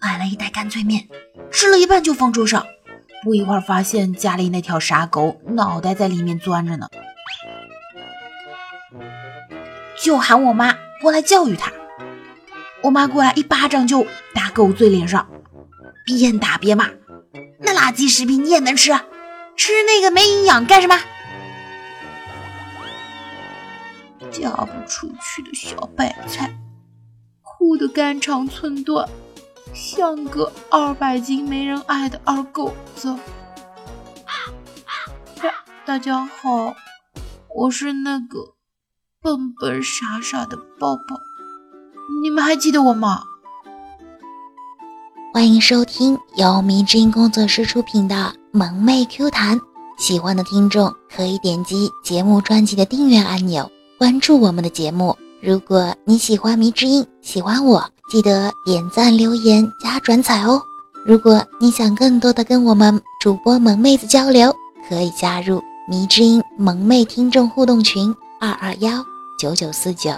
买了一袋干脆面，吃了一半就放桌上。不一会儿，发现家里那条傻狗脑袋在里面钻着呢，就喊我妈过来教育它。我妈过来一巴掌就打狗嘴脸上，边打边骂：“那垃圾食品你也能吃？吃那个没营养干什么？”嫁不出去的小白菜，哭得肝肠寸断。像个二百斤没人爱的二狗子。大家好，我是那个笨笨傻傻的抱抱，你们还记得我吗？欢迎收听由迷之音工作室出品的《萌妹 Q 弹》，喜欢的听众可以点击节目专辑的订阅按钮，关注我们的节目。如果你喜欢迷之音，喜欢我。记得点赞、留言、加转载哦！如果你想更多的跟我们主播萌妹子交流，可以加入迷之音萌妹听众互动群：二二幺九九四九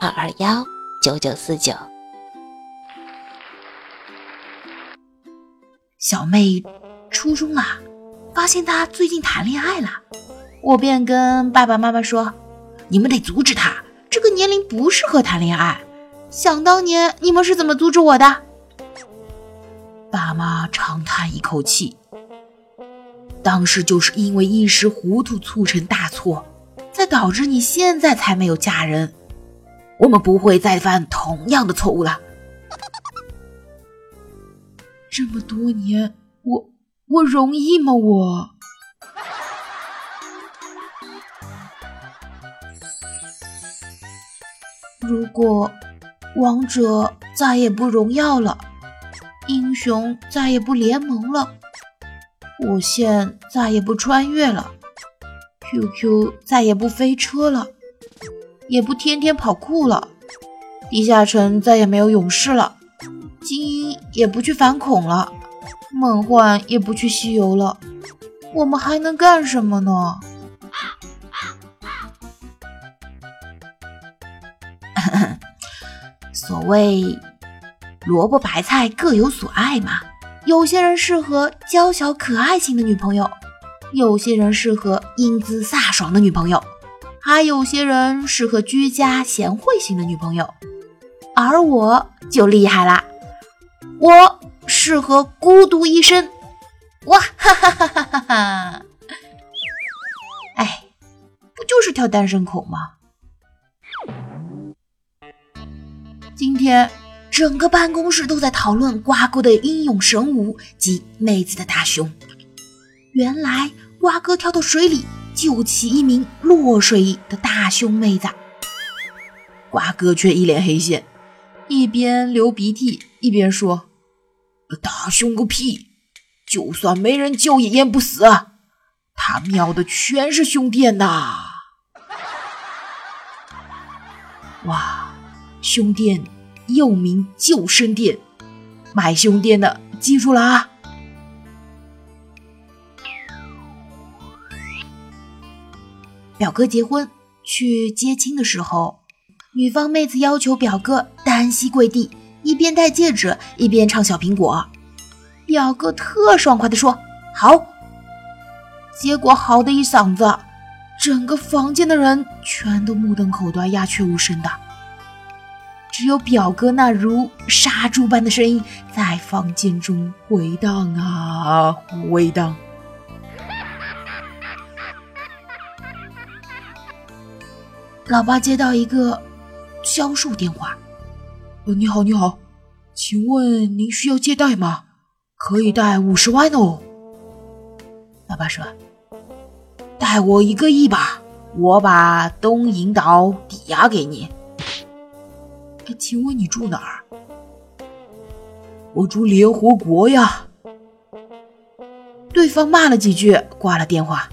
二二幺九九四九。小妹初中了，发现她最近谈恋爱了，我便跟爸爸妈妈说：“你们得阻止她，这个年龄不适合谈恋爱。”想当年，你们是怎么阻止我的？爸妈长叹一口气，当时就是因为一时糊涂促成大错，才导致你现在才没有嫁人。我们不会再犯同样的错误了。这么多年，我我容易吗？我如果。王者再也不荣耀了，英雄再也不联盟了，火线再也不穿越了，QQ 再也不飞车了，也不天天跑酷了，地下城再也没有勇士了，精英也不去反恐了，梦幻也不去西游了，我们还能干什么呢？所谓萝卜白菜各有所爱嘛，有些人适合娇小可爱型的女朋友，有些人适合英姿飒爽的女朋友，还有些人适合居家贤惠型的女朋友。而我就厉害啦，我适合孤独一生。哇哈哈哈哈哈哈！哎，不就是条单身狗吗？天整个办公室都在讨论瓜哥的英勇神武及妹子的大胸。原来瓜哥跳到水里救起一名落水的大胸妹子，瓜哥却一脸黑线，一边流鼻涕一边说：“大胸个屁！就算没人救也淹不死，他瞄的全是胸垫呐！”哇！胸垫又名救生垫，买胸垫的记住了啊！表哥结婚去接亲的时候，女方妹子要求表哥单膝跪地，一边戴戒指一边唱小苹果。表哥特爽快的说：“好。”结果好的一嗓子，整个房间的人全都目瞪口呆、鸦雀无声的。只有表哥那如杀猪般的声音在房间中回荡啊回荡。老爸接到一个销售电话：“呃，你好，你好，请问您需要借贷吗？可以贷五十万哦。”老爸说：“贷我一个亿吧，我把东引岛抵押给你。”请问你住哪儿？我住联合国呀。对方骂了几句，挂了电话。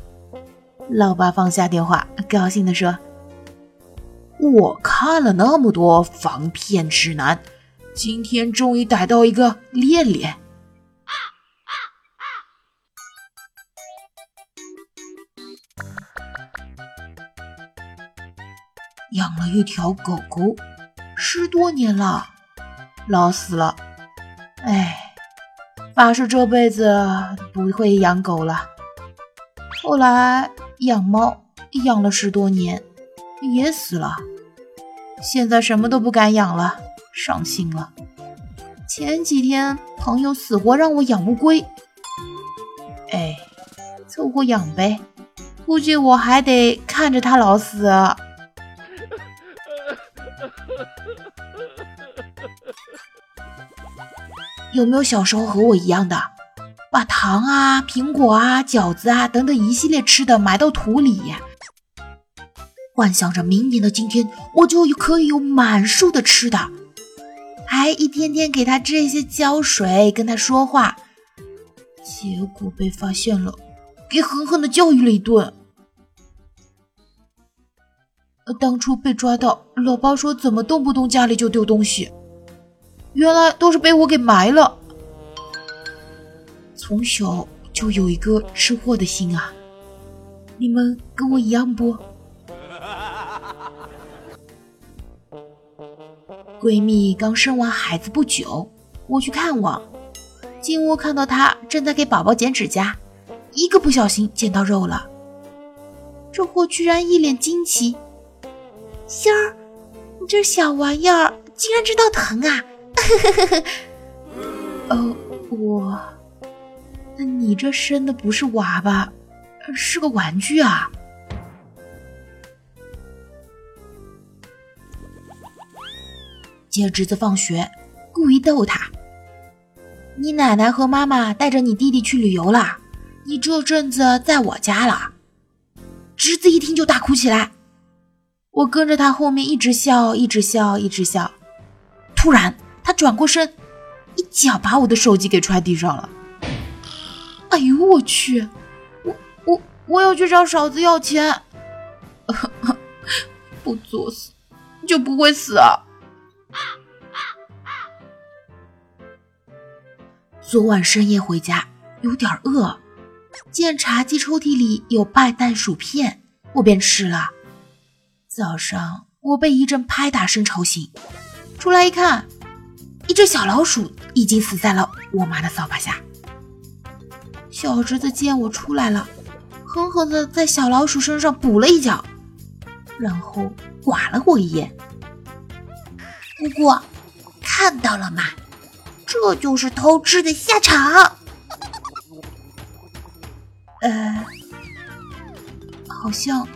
老爸放下电话，高兴地说：“我看了那么多防骗指南，今天终于逮到一个练练。”养了一条狗狗。十多年了，老死了，哎，发誓这辈子不会养狗了。后来养猫养了十多年，也死了。现在什么都不敢养了，伤心了。前几天朋友死活让我养乌龟，哎，凑合养呗。估计我还得看着它老死。有没有小时候和我一样的，把糖啊、苹果啊、饺子啊等等一系列吃的埋到土里？幻想着明年的今天，我就可以有满树的吃的，还一天天给它这些浇水，跟它说话。结果被发现了，给狠狠的教育了一顿。当初被抓到，老爸说怎么动不动家里就丢东西，原来都是被我给埋了。从小就有一个吃货的心啊，你们跟我一样不？闺蜜刚生完孩子不久，我去看望，进屋看到她正在给宝宝剪指甲，一个不小心剪到肉了。这货居然一脸惊奇：“仙儿，你这小玩意儿竟然知道疼啊！”呵呵呵呵呃，我，那你这生的不是娃娃，是个玩具啊？接侄子放学，故意逗他：“你奶奶和妈妈带着你弟弟去旅游了，你这阵子在我家了。”侄子一听就大哭起来，我跟着他后面一直笑，一直笑，一直笑。突然，他转过身，一脚把我的手机给踹地上了。哎呦我去！我我我要去找嫂子要钱。不作死就不会死啊！昨晚深夜回家，有点饿，见茶几抽屉里有半袋薯片，我便吃了。早上我被一阵拍打声吵醒，出来一看，一只小老鼠已经死在了我妈的扫把下。小侄子见我出来了，狠狠地在小老鼠身上补了一脚，然后剐了我一眼。姑姑，看到了吗？这就是偷吃的下场。呃，好像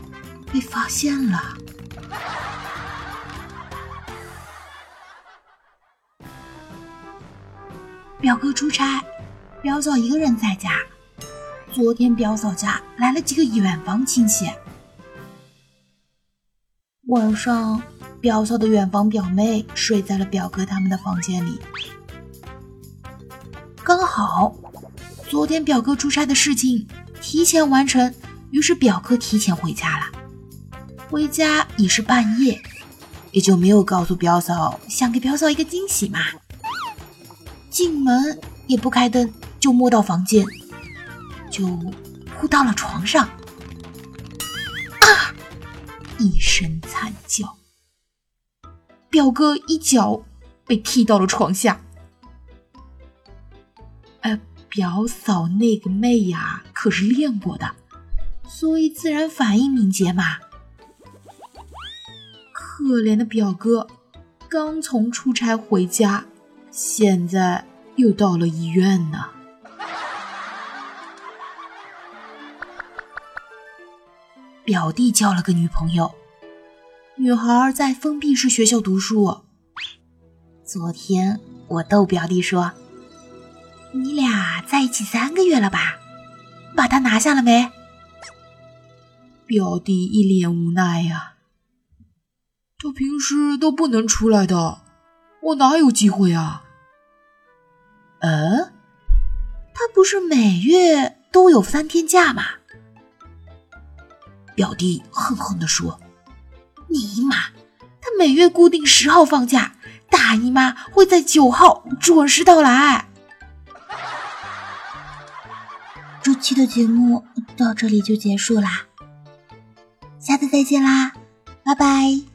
被发现了。表哥出差，表嫂一个人在家。昨天表嫂家来了几个远房亲戚，晚上表嫂的远房表妹睡在了表哥他们的房间里。刚好，昨天表哥出差的事情提前完成，于是表哥提前回家了。回家已是半夜，也就没有告诉表嫂，想给表嫂一个惊喜嘛。进门也不开灯，就摸到房间，就扑到了床上，啊！一声惨叫，表哥一脚被踢到了床下。表嫂那个妹呀，可是练过的，所以自然反应敏捷嘛。可怜的表哥，刚从出差回家，现在又到了医院呢。表弟交了个女朋友，女孩在封闭式学校读书。昨天我逗表弟说。你俩在一起三个月了吧？把他拿下了没？表弟一脸无奈呀。他平时都不能出来的，我哪有机会啊？嗯，他不是每月都有三天假吗？表弟恨恨地说：“尼玛，他每月固定十号放假，大姨妈会在九号准时到来。”这期的节目到这里就结束啦，下次再见啦，拜拜。